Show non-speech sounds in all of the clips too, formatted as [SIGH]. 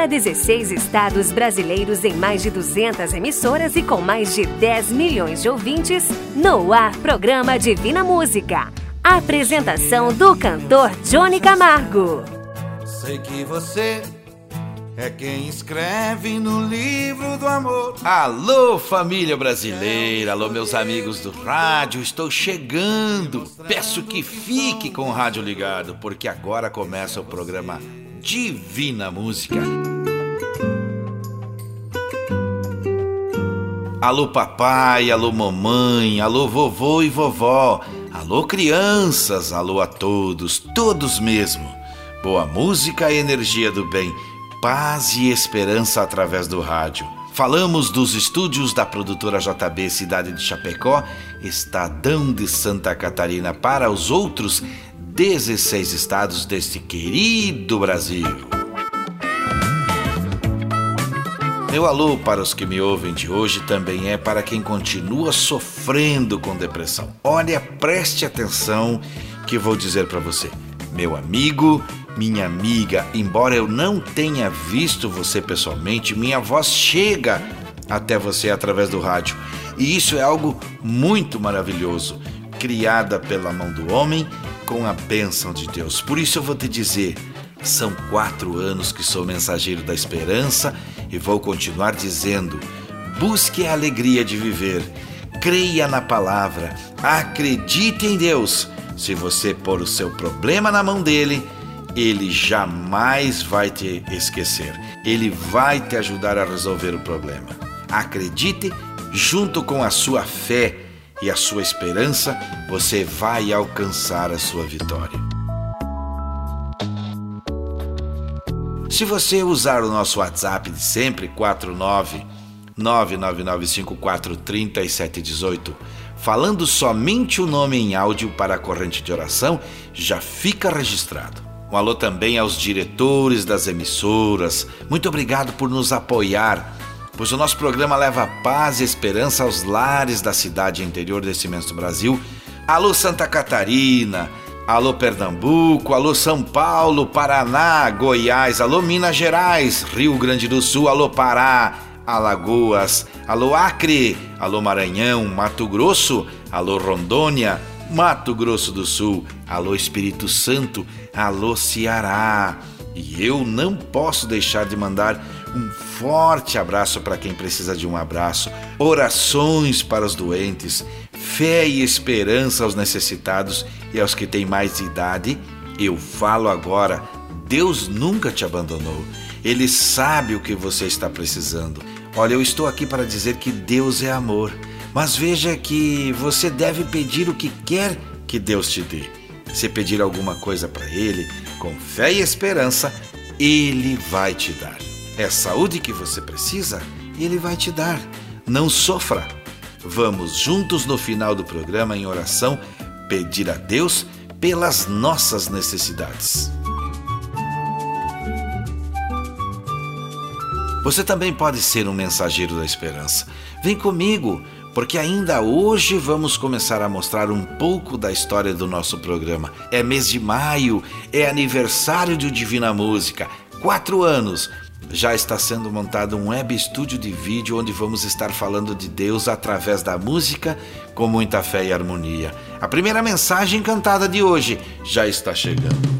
para 16 estados brasileiros em mais de 200 emissoras e com mais de 10 milhões de ouvintes, no ar programa Divina Música. Apresentação do cantor Johnny Camargo. Sei que você é quem escreve no livro do amor. Alô, família brasileira, alô, meus amigos do rádio, estou chegando. Peço que fique com o rádio ligado, porque agora começa o programa Divina Música. Alô, papai, alô, mamãe, alô, vovô e vovó, alô, crianças, alô a todos, todos mesmo. Boa música e energia do bem paz e esperança através do rádio. Falamos dos estúdios da produtora JB Cidade de Chapecó, Estadão de Santa Catarina para os outros 16 estados deste querido Brasil. Meu alô para os que me ouvem de hoje também é para quem continua sofrendo com depressão. Olha, preste atenção que vou dizer para você. Meu amigo, minha amiga, embora eu não tenha visto você pessoalmente, minha voz chega até você através do rádio. E isso é algo muito maravilhoso, criada pela mão do homem com a bênção de Deus. Por isso eu vou te dizer: são quatro anos que sou mensageiro da esperança e vou continuar dizendo: busque a alegria de viver, creia na palavra, acredite em Deus. Se você pôr o seu problema na mão dele, ele jamais vai te esquecer. Ele vai te ajudar a resolver o problema. Acredite, junto com a sua fé e a sua esperança, você vai alcançar a sua vitória. Se você usar o nosso WhatsApp de sempre, 49 999543718, falando somente o nome em áudio para a corrente de oração, já fica registrado. Um alô também aos diretores das emissoras. Muito obrigado por nos apoiar, pois o nosso programa leva paz e esperança aos lares da cidade interior desse imenso Brasil. Alô Santa Catarina, alô Pernambuco, alô São Paulo, Paraná, Goiás, alô Minas Gerais, Rio Grande do Sul, alô Pará, Alagoas, alô Acre, alô Maranhão, Mato Grosso, alô Rondônia, Mato Grosso do Sul, alô Espírito Santo, alô Ceará. E eu não posso deixar de mandar um forte abraço para quem precisa de um abraço, orações para os doentes, fé e esperança aos necessitados e aos que têm mais idade. Eu falo agora: Deus nunca te abandonou. Ele sabe o que você está precisando. Olha, eu estou aqui para dizer que Deus é amor. Mas veja que você deve pedir o que quer que Deus te dê. Se pedir alguma coisa para Ele, com fé e esperança, Ele vai te dar. É saúde que você precisa? Ele vai te dar. Não sofra. Vamos juntos no final do programa em oração pedir a Deus pelas nossas necessidades. Você também pode ser um mensageiro da esperança. Vem comigo porque ainda hoje vamos começar a mostrar um pouco da história do nosso programa. É mês de maio, é aniversário de Divina Música, quatro anos. Já está sendo montado um web estúdio de vídeo onde vamos estar falando de Deus através da música com muita fé e harmonia. A primeira mensagem cantada de hoje já está chegando.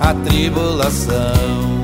a tribulação.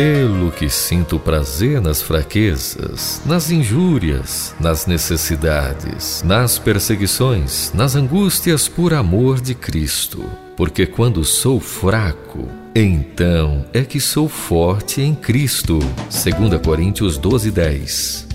Pelo que sinto prazer nas fraquezas, nas injúrias, nas necessidades, nas perseguições, nas angústias por amor de Cristo. Porque quando sou fraco, então é que sou forte em Cristo. 2 Coríntios 12, 10.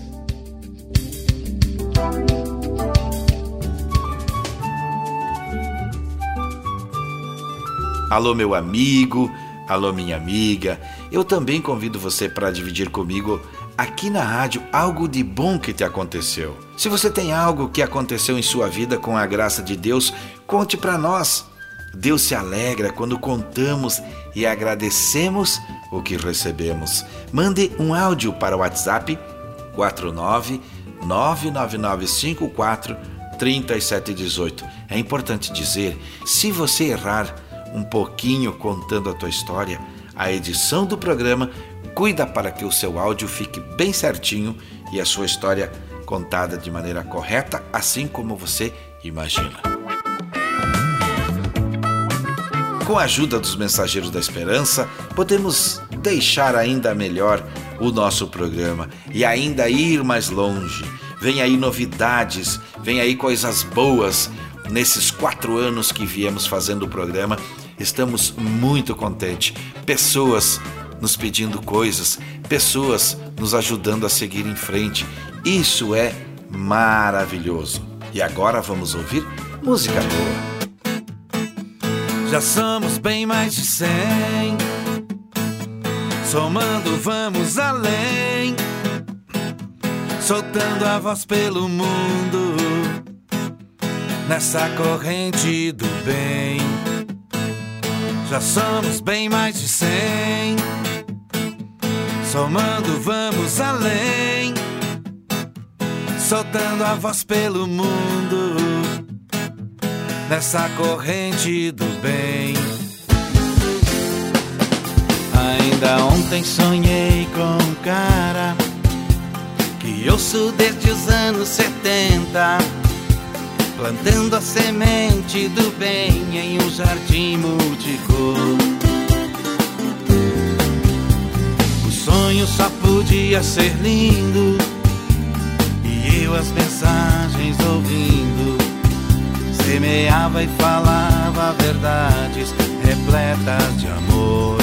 Alô, meu amigo Alô, minha amiga. Eu também convido você para dividir comigo aqui na rádio algo de bom que te aconteceu. Se você tem algo que aconteceu em sua vida com a graça de Deus, conte para nós. Deus se alegra quando contamos e agradecemos o que recebemos. Mande um áudio para o WhatsApp 49 99954 3718. É importante dizer, se você errar, um pouquinho contando a tua história, a edição do programa cuida para que o seu áudio fique bem certinho e a sua história contada de maneira correta, assim como você imagina. Com a ajuda dos mensageiros da esperança, podemos deixar ainda melhor o nosso programa e ainda ir mais longe. Vem aí novidades, vem aí coisas boas nesses quatro anos que viemos fazendo o programa Estamos muito contentes. Pessoas nos pedindo coisas, pessoas nos ajudando a seguir em frente. Isso é maravilhoso. E agora vamos ouvir música boa. Já somos bem mais de cem. Somando, vamos além. Soltando a voz pelo mundo. Nessa corrente do bem já somos bem mais de cem. Somando, vamos além. Soltando a voz pelo mundo. Nessa corrente do bem. Ainda ontem sonhei com um cara que ouço desde os anos 70 plantando a semente do bem em um jardim multicor. O sonho só podia ser lindo e eu as mensagens ouvindo semeava e falava verdades repletas de amor.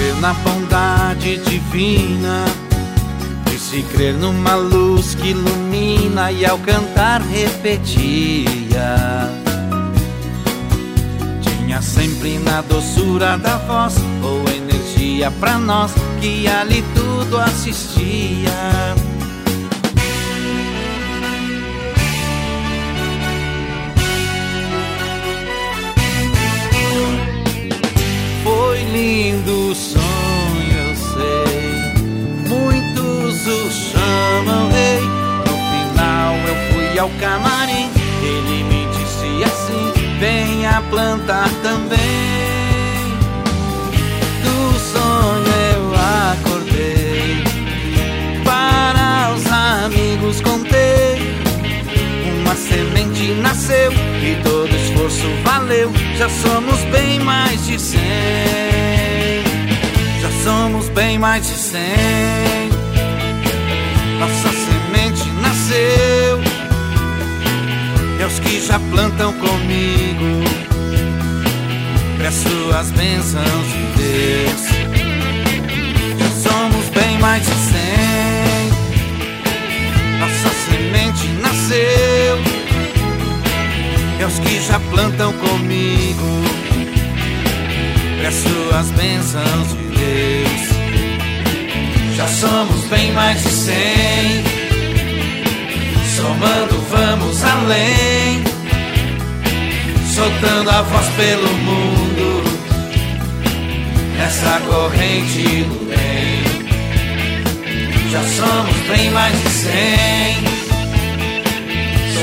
Crer na bondade divina, de se crer numa luz que ilumina e ao cantar repetia. Tinha sempre na doçura da voz ou energia pra nós que ali tudo assistia. Lindo sonho, eu sei. Muitos o chamam rei. No final eu fui ao camarim. Ele me disse assim: venha plantar também. Do sonho eu acordei. Para os amigos contei. Uma semente nasceu e todo esforço valeu. Já somos bem mais de cem somos bem mais de cem. Nossa semente nasceu. E aos que já plantam comigo, peço as bênçãos de Deus. Já somos bem mais de cem. Nossa semente nasceu. E aos que já plantam comigo, peço as bênçãos de Deus. Já somos bem mais de cem. Somando, vamos além. Soltando a voz pelo mundo. Nessa corrente do bem. Já somos bem mais de cem.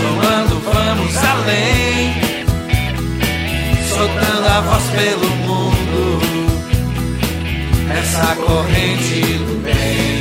Somando, vamos além. Soltando a voz pelo mundo essa corrente do bem.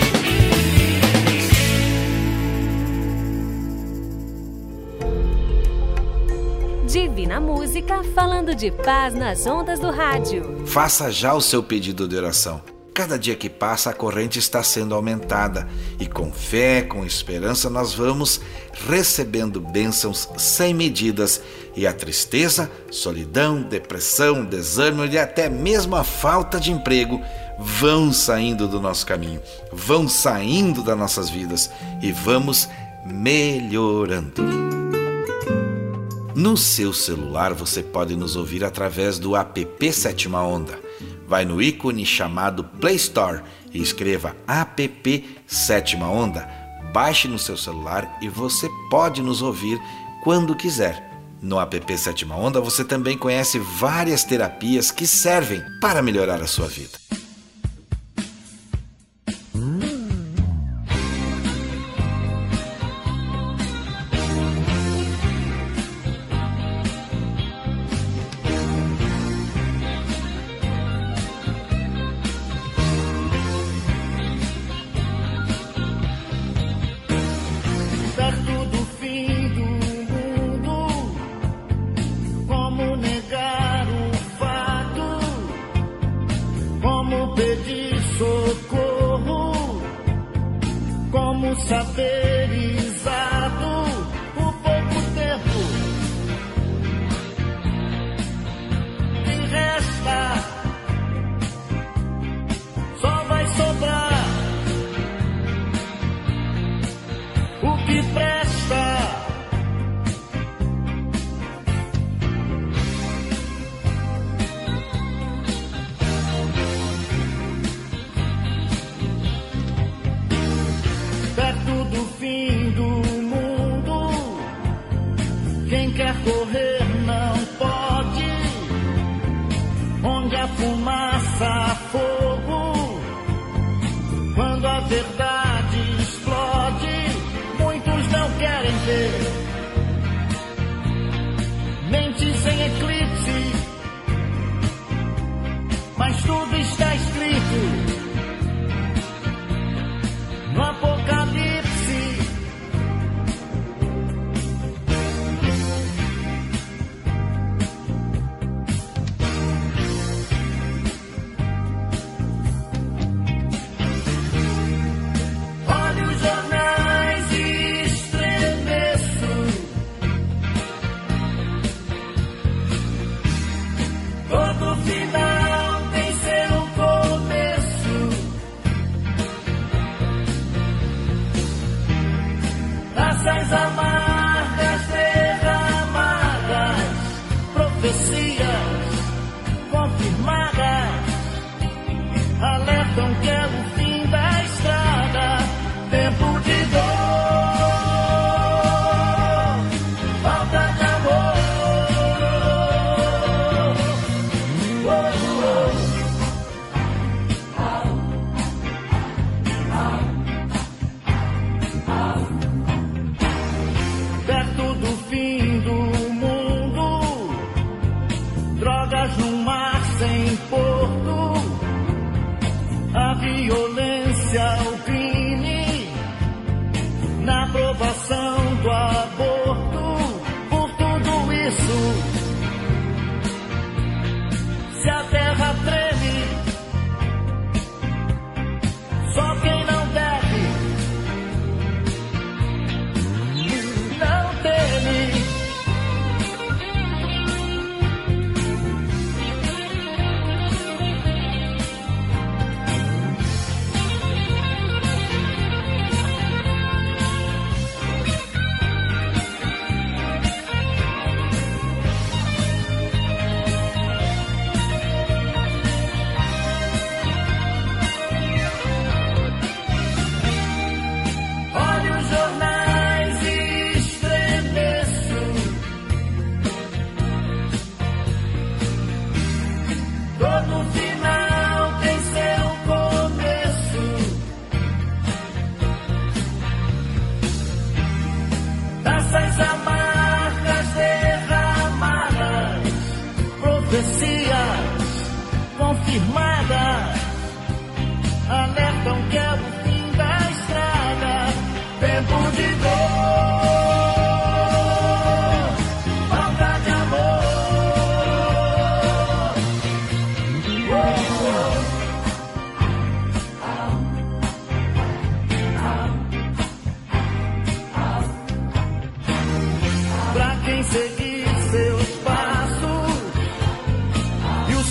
Divina Música falando de paz nas ondas do rádio. Faça já o seu pedido de oração. Cada dia que passa, a corrente está sendo aumentada e com fé, com esperança, nós vamos recebendo bênçãos sem medidas e a tristeza, solidão, depressão, desânimo e até mesmo a falta de emprego vão saindo do nosso caminho, vão saindo das nossas vidas e vamos melhorando. No seu celular você pode nos ouvir através do app Sétima Onda. Vai no ícone chamado Play Store e escreva app Sétima Onda. Baixe no seu celular e você pode nos ouvir quando quiser. No app Sétima Onda você também conhece várias terapias que servem para melhorar a sua vida. secret.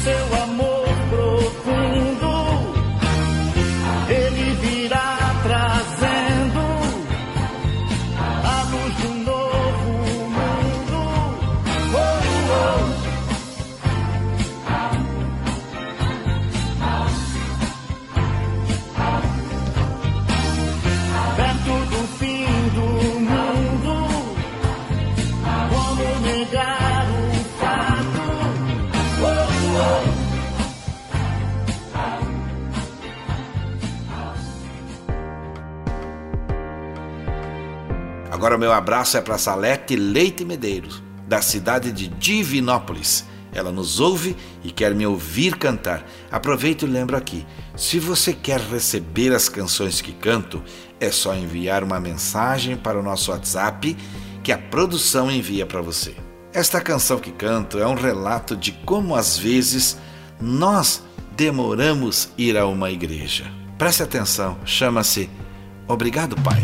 Agora meu abraço é para Salete Leite Medeiros, da cidade de Divinópolis. Ela nos ouve e quer me ouvir cantar. Aproveito e lembro aqui: se você quer receber as canções que canto, é só enviar uma mensagem para o nosso WhatsApp que a produção envia para você. Esta canção que canto é um relato de como às vezes nós demoramos ir a uma igreja. Preste atenção, chama-se Obrigado, Pai.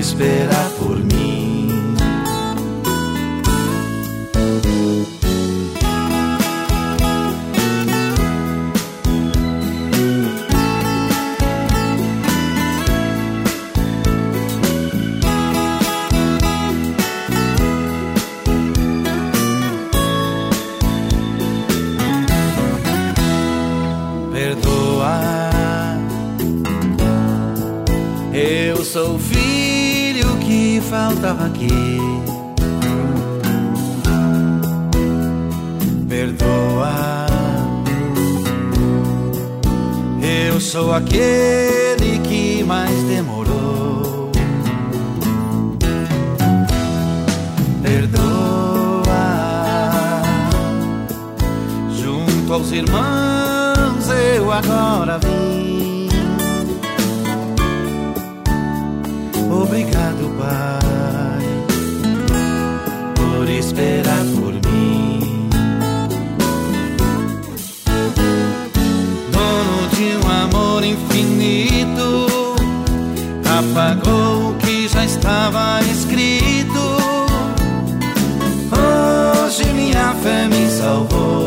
esperar por mim. Que faltava aqui. Perdoa. Eu sou aquele que mais demorou. Perdoa. Junto aos irmãos eu agora. Apagou o que já estava escrito. Hoje minha fé me salvou.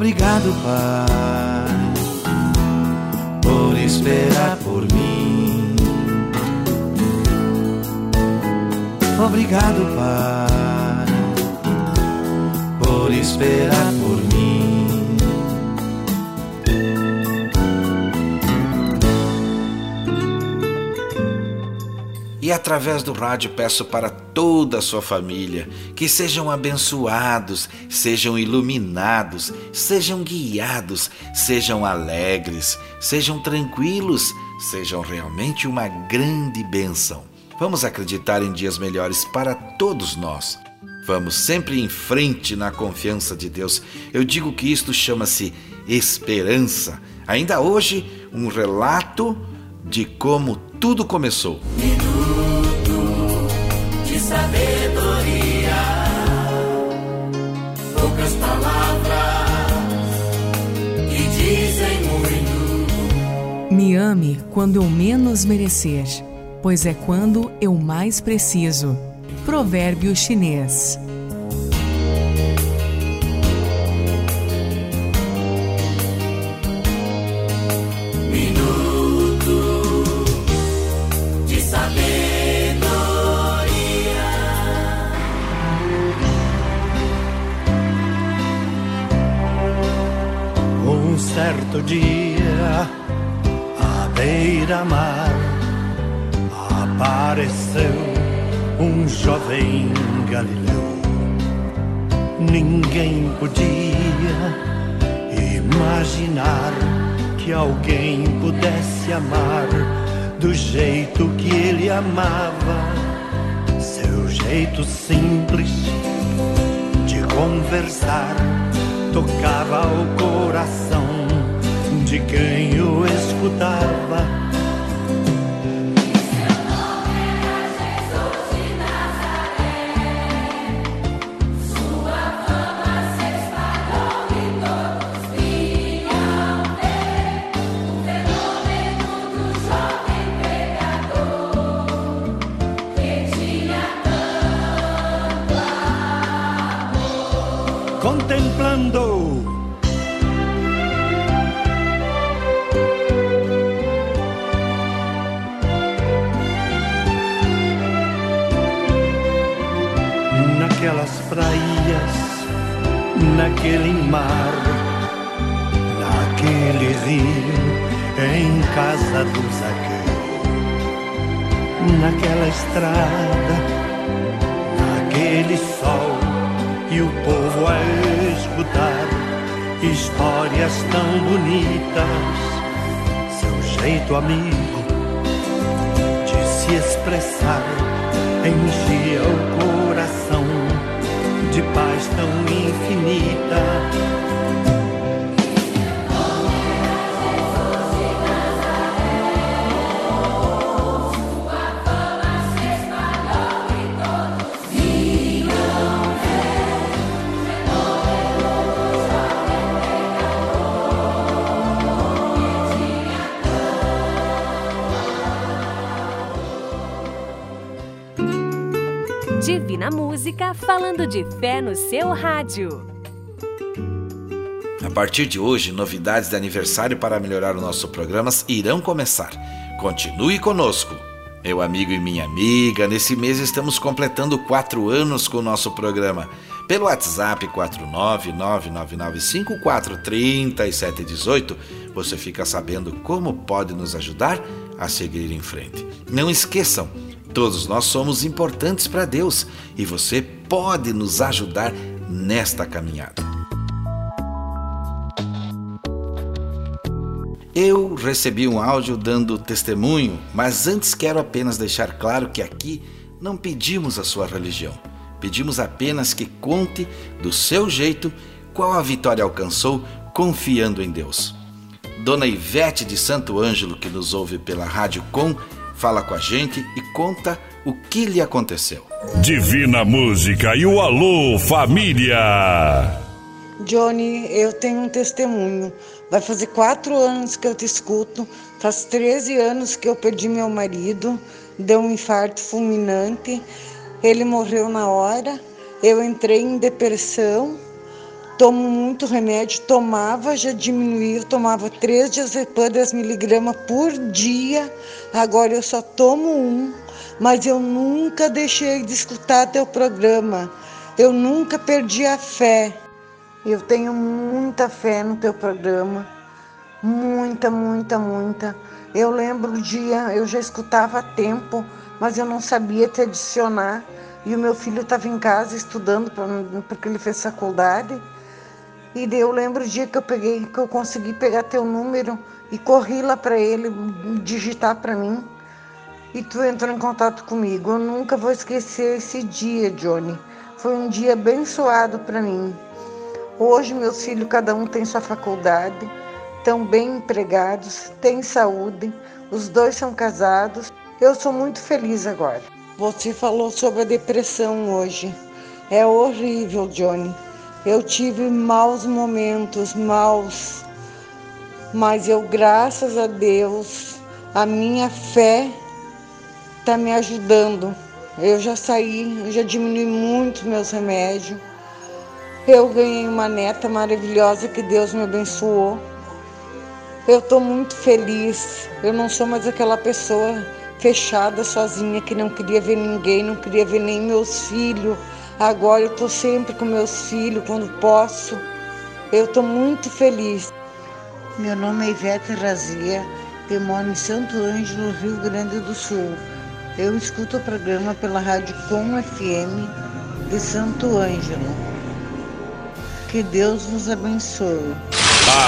Obrigado, Pai, por esperar por mim. Obrigado, Pai, por esperar por mim. E através do rádio peço para toda a sua família que sejam abençoados, sejam iluminados, sejam guiados, sejam alegres, sejam tranquilos, sejam realmente uma grande bênção. Vamos acreditar em dias melhores para todos nós. Vamos sempre em frente na confiança de Deus. Eu digo que isto chama-se esperança. Ainda hoje, um relato de como tudo começou. Sabedoria. Poucas palavras que dizem muito. Me ame quando eu menos merecer, pois é quando eu mais preciso. Provérbio chinês. Certo dia, à beira-mar, apareceu um jovem galileu. Ninguém podia imaginar que alguém pudesse amar do jeito que ele amava. Seu jeito simples de conversar tocava o coração de quem o escutava. De fé no seu rádio. A partir de hoje, novidades de aniversário para melhorar o nosso programa irão começar. Continue conosco. Meu amigo e minha amiga, nesse mês estamos completando quatro anos com o nosso programa. Pelo WhatsApp 49999543718, você fica sabendo como pode nos ajudar a seguir em frente. Não esqueçam, todos nós somos importantes para Deus e você pode nos ajudar nesta caminhada. Eu recebi um áudio dando testemunho, mas antes quero apenas deixar claro que aqui não pedimos a sua religião. Pedimos apenas que conte do seu jeito qual a vitória alcançou confiando em Deus. Dona Ivete de Santo Ângelo, que nos ouve pela Rádio Com, fala com a gente e conta o que lhe aconteceu. Divina Música e o Alô Família. Johnny, eu tenho um testemunho. Vai fazer quatro anos que eu te escuto. Faz 13 anos que eu perdi meu marido. Deu um infarto fulminante. Ele morreu na hora. Eu entrei em depressão. Tomo muito remédio. Tomava, já diminuiu. Tomava 3 diazepam 10 miligramas por dia. Agora eu só tomo um. Mas eu nunca deixei de escutar teu programa. Eu nunca perdi a fé. Eu tenho muita fé no teu programa, muita, muita, muita. Eu lembro o dia, eu já escutava há tempo, mas eu não sabia te adicionar. E o meu filho estava em casa estudando porque ele fez faculdade. E eu lembro o dia que eu peguei, que eu consegui pegar teu número e corri lá para ele digitar para mim. E tu entrou em contato comigo. Eu nunca vou esquecer esse dia, Johnny. Foi um dia abençoado para mim. Hoje, meus filhos, cada um tem sua faculdade, estão bem empregados, têm saúde, os dois são casados. Eu sou muito feliz agora. Você falou sobre a depressão hoje. É horrível, Johnny. Eu tive maus momentos, maus. Mas eu, graças a Deus, a minha fé está me ajudando. Eu já saí, já diminui muito meus remédios. Eu ganhei uma neta maravilhosa que Deus me abençoou. Eu estou muito feliz. Eu não sou mais aquela pessoa fechada, sozinha, que não queria ver ninguém, não queria ver nem meus filhos. Agora eu estou sempre com meus filhos quando posso. Eu estou muito feliz. Meu nome é Ivete Razia, eu moro em Santo Ângelo, Rio Grande do Sul. Eu escuto o programa pela Rádio Com FM de Santo Ângelo. Que Deus nos abençoe.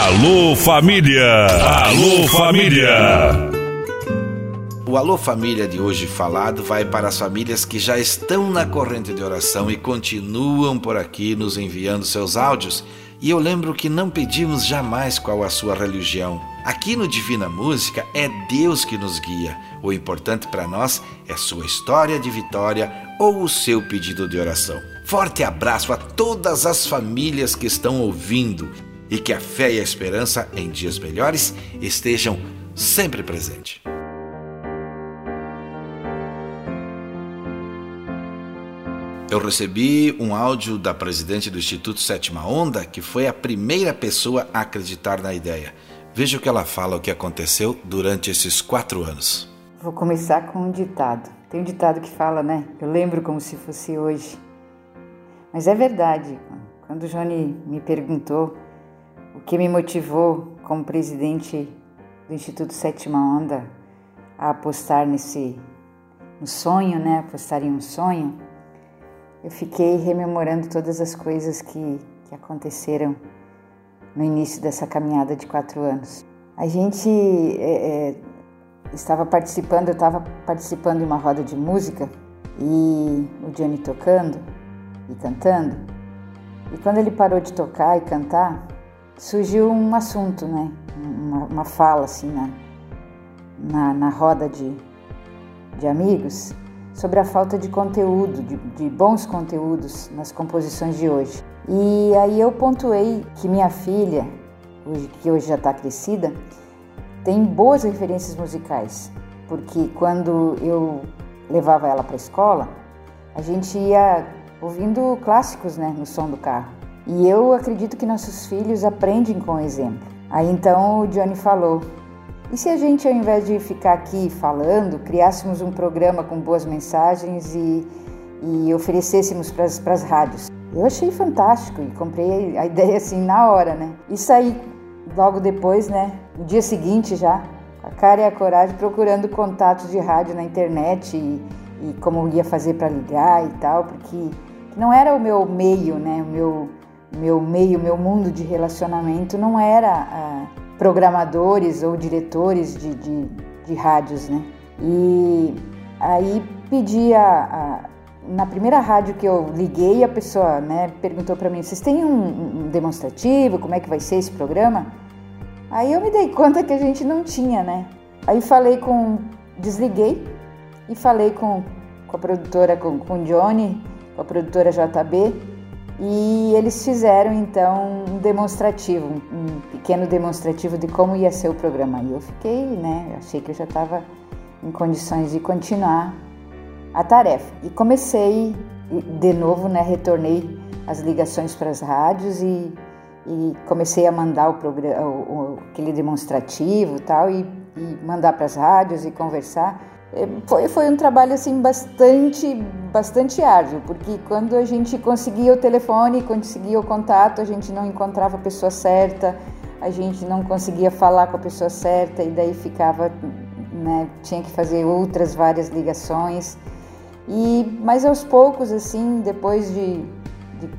Alô família! Alô família! O Alô Família de hoje falado vai para as famílias que já estão na corrente de oração e continuam por aqui nos enviando seus áudios. E eu lembro que não pedimos jamais qual a sua religião. Aqui no Divina Música é Deus que nos guia. O importante para nós é sua história de vitória ou o seu pedido de oração. Forte abraço a todas as famílias que estão ouvindo e que a fé e a esperança em dias melhores estejam sempre presentes. Eu recebi um áudio da presidente do Instituto Sétima Onda, que foi a primeira pessoa a acreditar na ideia. Veja o que ela fala, o que aconteceu durante esses quatro anos. Vou começar com um ditado. Tem um ditado que fala, né? Eu lembro como se fosse hoje. Mas é verdade, quando o Johnny me perguntou o que me motivou como presidente do Instituto Sétima Onda a apostar nesse no sonho, né, apostar em um sonho, eu fiquei rememorando todas as coisas que, que aconteceram no início dessa caminhada de quatro anos. A gente é, é, estava participando, eu estava participando de uma roda de música e o Johnny tocando e cantando. E quando ele parou de tocar e cantar, surgiu um assunto, né? Uma, uma fala assim na, na, na, roda de, de amigos sobre a falta de conteúdo, de, de bons conteúdos nas composições de hoje. E aí eu pontuei que minha filha, hoje, que hoje já está crescida, tem boas referências musicais, porque quando eu levava ela para a escola, a gente ia ouvindo clássicos né, no som do carro. E eu acredito que nossos filhos aprendem com o exemplo. Aí então o Johnny falou: e se a gente, ao invés de ficar aqui falando, criássemos um programa com boas mensagens e, e oferecêssemos para as rádios? Eu achei fantástico e comprei a ideia assim na hora, né? E saí logo depois, né? No dia seguinte já, a cara e a coragem procurando contatos de rádio na internet e, e como ia fazer para ligar e tal, porque não era o meu meio, né? O meu, meu meio, meu mundo de relacionamento não era ah, programadores ou diretores de, de, de, rádios, né? E aí pedi a, a na primeira rádio que eu liguei, a pessoa né, perguntou para mim: vocês têm um, um, demonstrativo? Como é que vai ser esse programa? Aí eu me dei conta que a gente não tinha, né? Aí falei com. Desliguei e falei com, com a produtora, com, com o Johnny, com a produtora JB, e eles fizeram então um demonstrativo, um pequeno demonstrativo de como ia ser o programa. E eu fiquei, né? Achei que eu já estava em condições de continuar a tarefa. E comecei de novo, né, retornei as ligações para as rádios e, e comecei a mandar o programa, aquele demonstrativo tal, e, e mandar para as rádios e conversar. É, foi, foi um trabalho assim bastante bastante árduo porque quando a gente conseguia o telefone conseguia o contato a gente não encontrava a pessoa certa a gente não conseguia falar com a pessoa certa e daí ficava né, tinha que fazer outras várias ligações. E, mas aos poucos, assim, depois de, de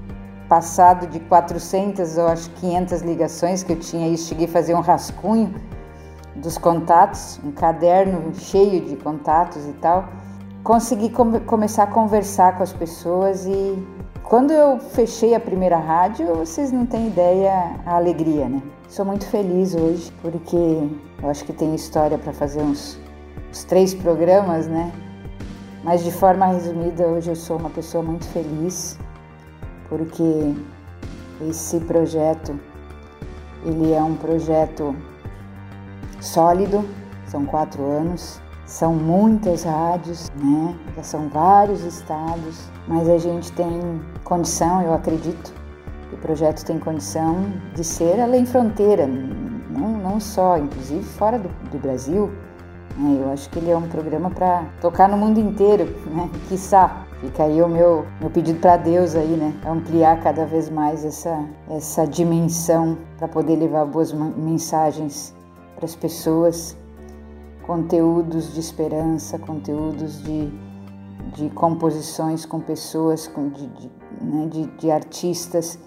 passado de 400 ou acho 500 ligações que eu tinha aí, cheguei a fazer um rascunho dos contatos, um caderno cheio de contatos e tal. Consegui come começar a conversar com as pessoas e quando eu fechei a primeira rádio, vocês não têm ideia a alegria, né? Sou muito feliz hoje porque eu acho que tem história para fazer uns, uns três programas, né? Mas de forma resumida, hoje eu sou uma pessoa muito feliz porque esse projeto ele é um projeto sólido, são quatro anos, são muitas rádios, né? Já são vários estados, mas a gente tem condição, eu acredito, que o projeto tem condição de ser além fronteira, não, não só, inclusive fora do, do Brasil, né? Eu acho que ele é um programa para tocar no mundo inteiro, [LAUGHS] né? Quiçá. Fica aí o meu, meu pedido para Deus aí, né? Ampliar cada vez mais essa, essa dimensão para poder levar boas mensagens para as pessoas, conteúdos de esperança, conteúdos de, de composições com pessoas, com, de, de, né? de, de artistas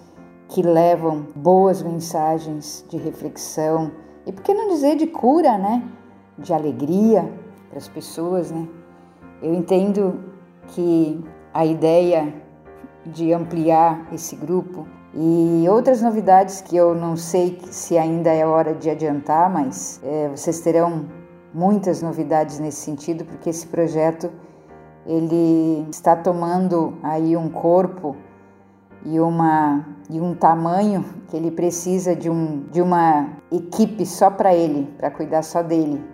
que levam boas mensagens de reflexão e por que não dizer de cura, né? de alegria para as pessoas, né? Eu entendo que a ideia de ampliar esse grupo e outras novidades que eu não sei se ainda é hora de adiantar, mas é, vocês terão muitas novidades nesse sentido, porque esse projeto ele está tomando aí um corpo e uma e um tamanho que ele precisa de um de uma equipe só para ele, para cuidar só dele.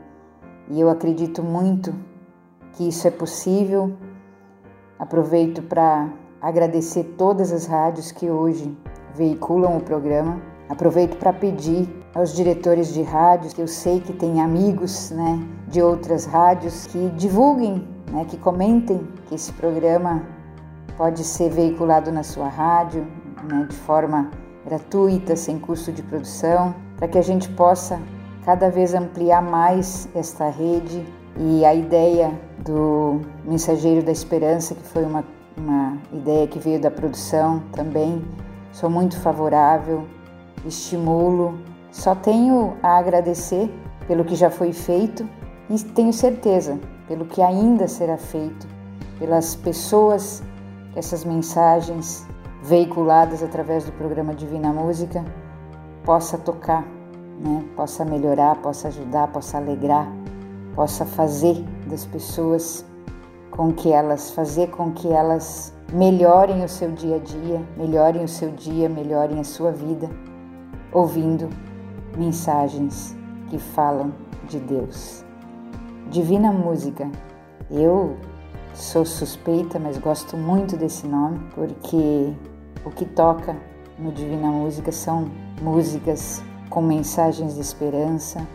E eu acredito muito que isso é possível. Aproveito para agradecer todas as rádios que hoje veiculam o programa. Aproveito para pedir aos diretores de rádios, que eu sei que têm amigos né, de outras rádios, que divulguem, né, que comentem que esse programa pode ser veiculado na sua rádio né, de forma gratuita, sem custo de produção, para que a gente possa cada vez ampliar mais esta rede e a ideia do Mensageiro da Esperança, que foi uma, uma ideia que veio da produção também, sou muito favorável, estimulo, só tenho a agradecer pelo que já foi feito e tenho certeza pelo que ainda será feito, pelas pessoas que essas mensagens veiculadas através do programa Divina Música possa tocar né, possa melhorar, possa ajudar, possa alegrar, possa fazer das pessoas com que elas fazer com que elas melhorem o seu dia a dia, melhorem o seu dia, melhorem a sua vida, ouvindo mensagens que falam de Deus. Divina música. Eu Sou suspeita, mas gosto muito desse nome porque o que toca no Divina Música são músicas com mensagens de esperança.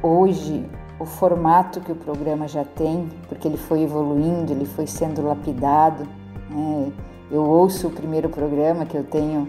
Hoje, o formato que o programa já tem, porque ele foi evoluindo, ele foi sendo lapidado. Né? Eu ouço o primeiro programa que eu tenho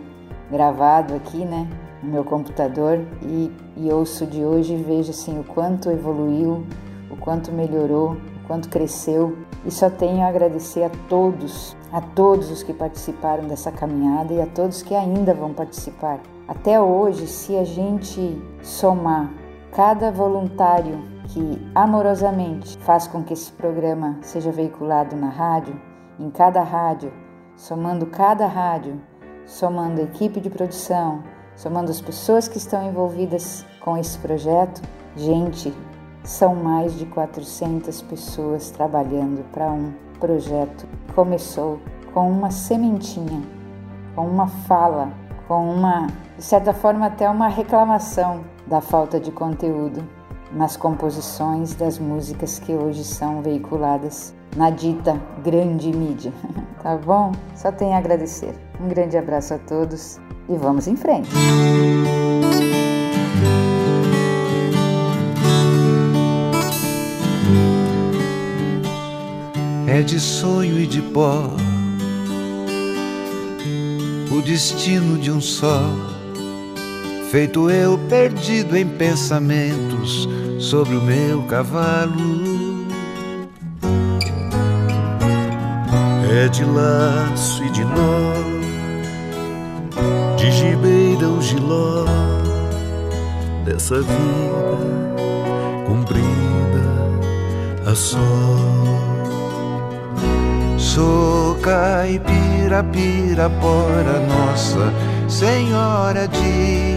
gravado aqui, né, no meu computador e, e ouço de hoje e vejo assim o quanto evoluiu, o quanto melhorou, o quanto cresceu. E só tenho a agradecer a todos, a todos os que participaram dessa caminhada e a todos que ainda vão participar. Até hoje, se a gente somar cada voluntário que amorosamente faz com que esse programa seja veiculado na rádio, em cada rádio, somando cada rádio, somando a equipe de produção, somando as pessoas que estão envolvidas com esse projeto, gente, são mais de 400 pessoas trabalhando para um projeto. Que começou com uma sementinha, com uma fala, com uma, de certa forma, até uma reclamação da falta de conteúdo nas composições das músicas que hoje são veiculadas na dita grande mídia. [LAUGHS] tá bom? Só tenho a agradecer. Um grande abraço a todos e vamos em frente. É de sonho e de pó o destino de um só, feito eu perdido em pensamentos sobre o meu cavalo É de laço e de nó, de gibeira o giló dessa vida comprida a sol. Sou caipira, pirapora, Nossa Senhora de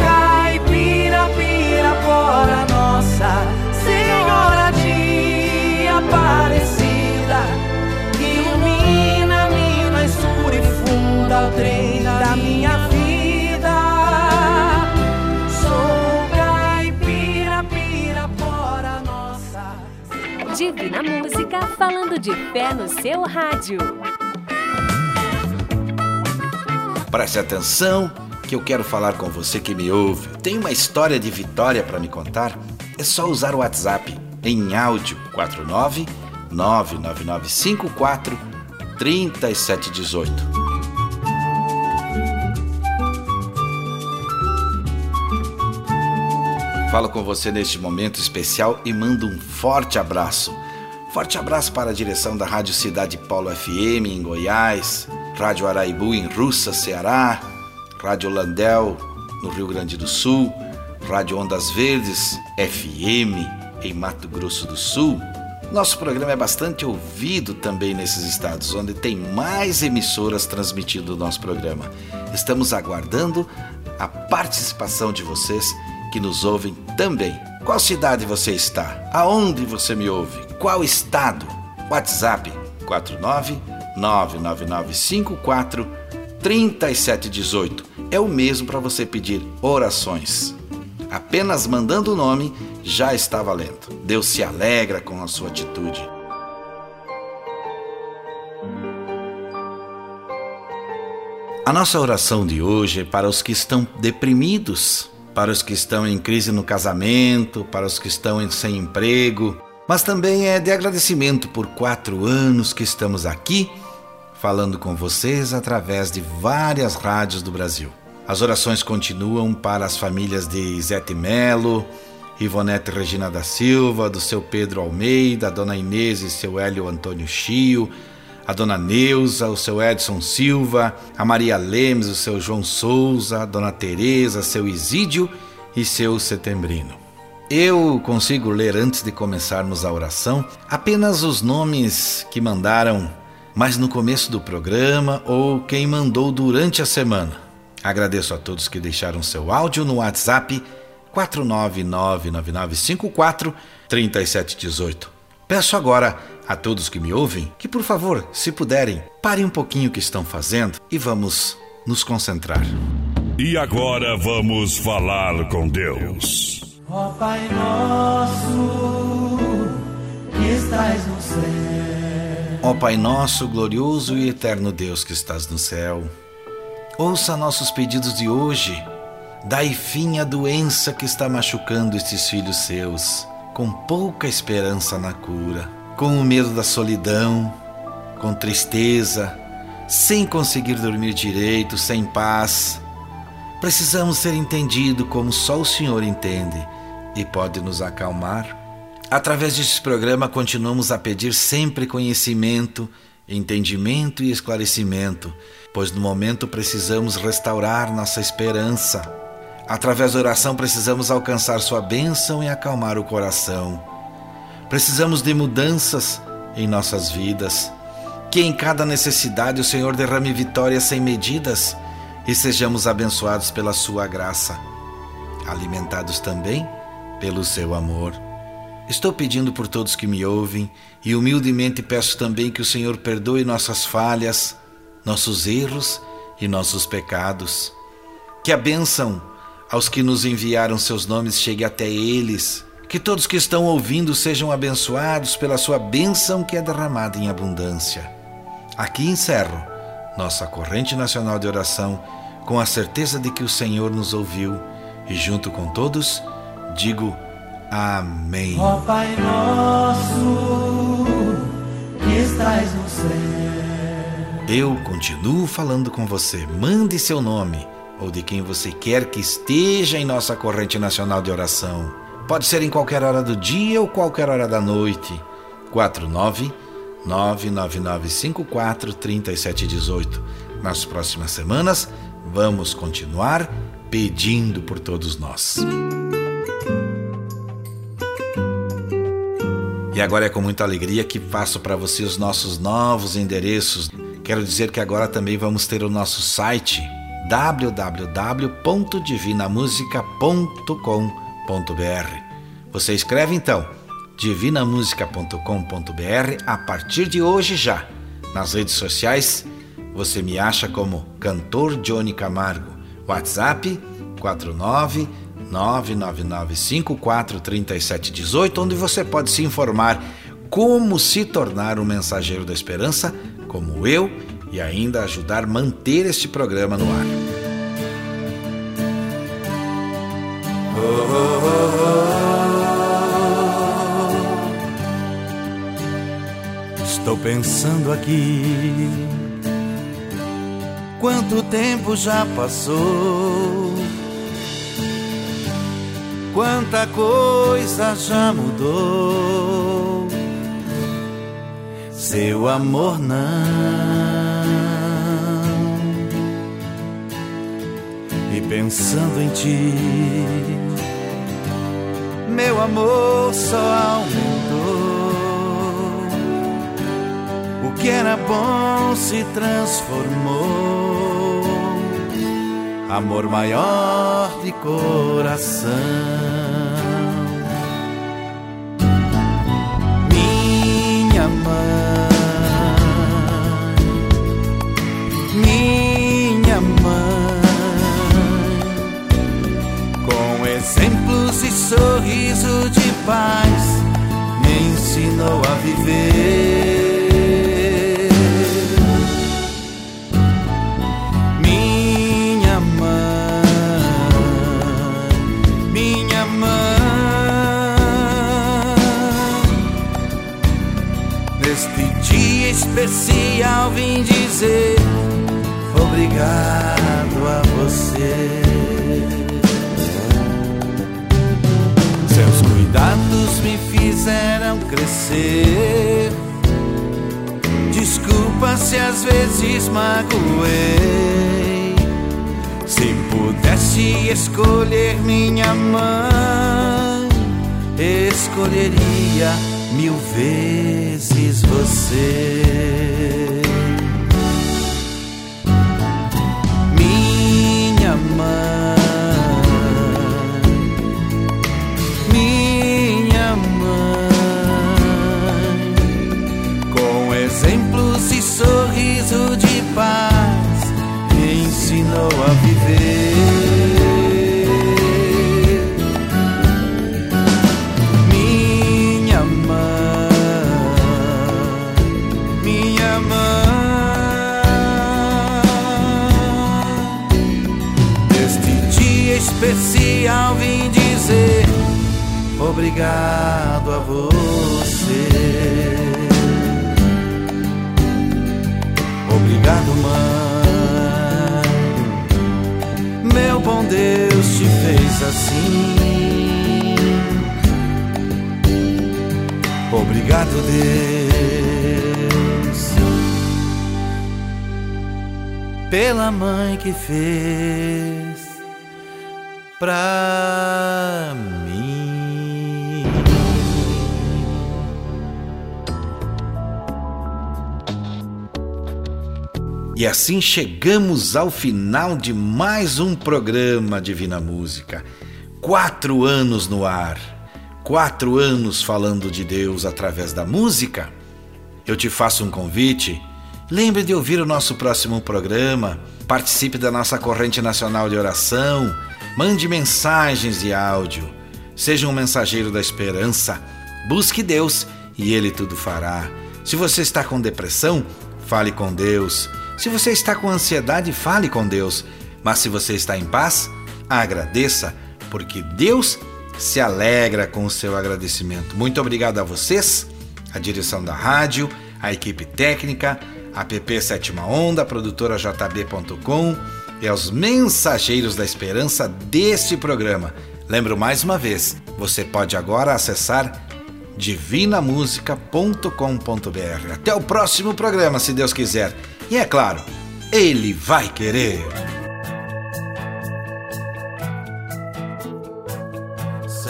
de fé no seu rádio. Preste atenção que eu quero falar com você que me ouve. Tem uma história de vitória para me contar? É só usar o WhatsApp em áudio 49 99954 3718. Falo com você neste momento especial e mando um forte abraço. Forte abraço para a direção da Rádio Cidade Paulo FM em Goiás, Rádio Araibu em Russa, Ceará, Rádio Landel no Rio Grande do Sul, Rádio Ondas Verdes FM em Mato Grosso do Sul. Nosso programa é bastante ouvido também nesses estados, onde tem mais emissoras transmitindo o nosso programa. Estamos aguardando a participação de vocês que nos ouvem também. Qual cidade você está? Aonde você me ouve? Qual estado? WhatsApp 49 99954 3718. É o mesmo para você pedir orações. Apenas mandando o nome já está valendo. Deus se alegra com a sua atitude. A nossa oração de hoje é para os que estão deprimidos, para os que estão em crise no casamento, para os que estão sem emprego, mas também é de agradecimento por quatro anos que estamos aqui falando com vocês através de várias rádios do Brasil. As orações continuam para as famílias de Zete Melo, Ivonete Regina da Silva, do seu Pedro Almeida, a dona Inês e seu Hélio Antônio Chio, a dona Neuza, o seu Edson Silva, a Maria Lemes, o seu João Souza, a dona Tereza, seu Isídio e seu Setembrino. Eu consigo ler antes de começarmos a oração apenas os nomes que mandaram mais no começo do programa ou quem mandou durante a semana. Agradeço a todos que deixaram seu áudio no WhatsApp 49999543718. Peço agora a todos que me ouvem que, por favor, se puderem, parem um pouquinho o que estão fazendo e vamos nos concentrar. E agora vamos falar com Deus. Ó Pai nosso, que estás no céu. Ó Pai nosso, glorioso e eterno Deus que estás no céu, ouça nossos pedidos de hoje. Dai fim à doença que está machucando estes filhos seus, com pouca esperança na cura, com o medo da solidão, com tristeza, sem conseguir dormir direito, sem paz. Precisamos ser entendidos como só o Senhor entende e pode nos acalmar. Através deste programa, continuamos a pedir sempre conhecimento, entendimento e esclarecimento, pois no momento precisamos restaurar nossa esperança. Através da oração, precisamos alcançar Sua bênção e acalmar o coração. Precisamos de mudanças em nossas vidas. Que em cada necessidade o Senhor derrame vitórias sem medidas e sejamos abençoados pela Sua graça, alimentados também pelo Seu amor. Estou pedindo por todos que me ouvem e humildemente peço também que o Senhor perdoe nossas falhas, nossos erros e nossos pecados. Que a bênção aos que nos enviaram seus nomes chegue até eles. Que todos que estão ouvindo sejam abençoados pela sua bênção que é derramada em abundância. Aqui encerro nossa corrente nacional de oração com a certeza de que o Senhor nos ouviu e, junto com todos, digo Amém. Ó Pai nosso, que estás no céu. Eu continuo falando com você. Mande seu nome ou de quem você quer que esteja em nossa corrente nacional de oração. Pode ser em qualquer hora do dia ou qualquer hora da noite. 49 99954 3718. Nas próximas semanas, vamos continuar pedindo por todos nós. E agora é com muita alegria que passo para você os nossos novos endereços. Quero dizer que agora também vamos ter o nosso site www.divinamusica.com.br. Você escreve então divinamusica.com.br a partir de hoje já. Nas redes sociais você me acha como Cantor Johnny Camargo. WhatsApp 49 999543718, onde você pode se informar como se tornar um mensageiro da esperança, como eu, e ainda ajudar a manter este programa no ar. Estou pensando aqui. Quanto tempo já passou? Quanta coisa já mudou. Seu amor não. E pensando em ti, meu amor só aumentou. O que era bom se transformou. Amor maior de coração. Minha mãe, minha mãe, com exemplos e sorriso de paz, me ensinou a viver. Obrigado, Deus, pela mãe que fez pra mim. E assim chegamos ao final de mais um programa Divina Música. Quatro anos no ar, quatro anos falando de Deus através da música. Eu te faço um convite. Lembre de ouvir o nosso próximo programa. Participe da nossa corrente nacional de oração. Mande mensagens de áudio. Seja um mensageiro da esperança. Busque Deus e Ele tudo fará. Se você está com depressão, fale com Deus. Se você está com ansiedade, fale com Deus. Mas se você está em paz, agradeça, porque Deus se alegra com o seu agradecimento. Muito obrigado a vocês, a direção da rádio, a equipe técnica, a PP Sétima Onda, a produtora JB.com e aos mensageiros da esperança deste programa. Lembro mais uma vez, você pode agora acessar divinamusica.com.br. Até o próximo programa, se Deus quiser. E é claro, Ele vai querer.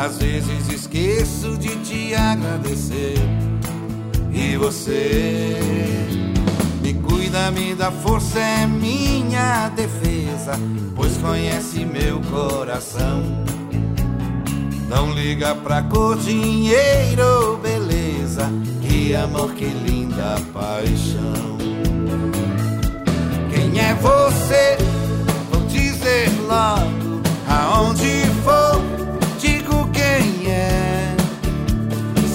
Às vezes esqueço de te agradecer. E você me cuida, me dá força, é minha defesa, pois conhece meu coração. Não liga pra cor, dinheiro, beleza, que amor, que linda paixão. Quem é você? Vou dizer logo aonde for,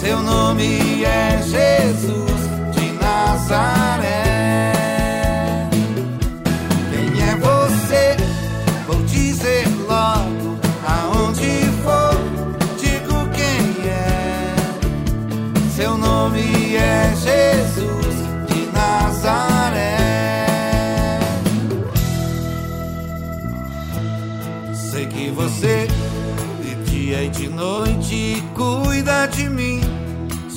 Seu nome é Jesus de Nazaré. Quem é você? Vou dizer logo aonde for, digo quem é. Seu nome é Jesus de Nazaré. Sei que você de dia e de noite cuida de mim.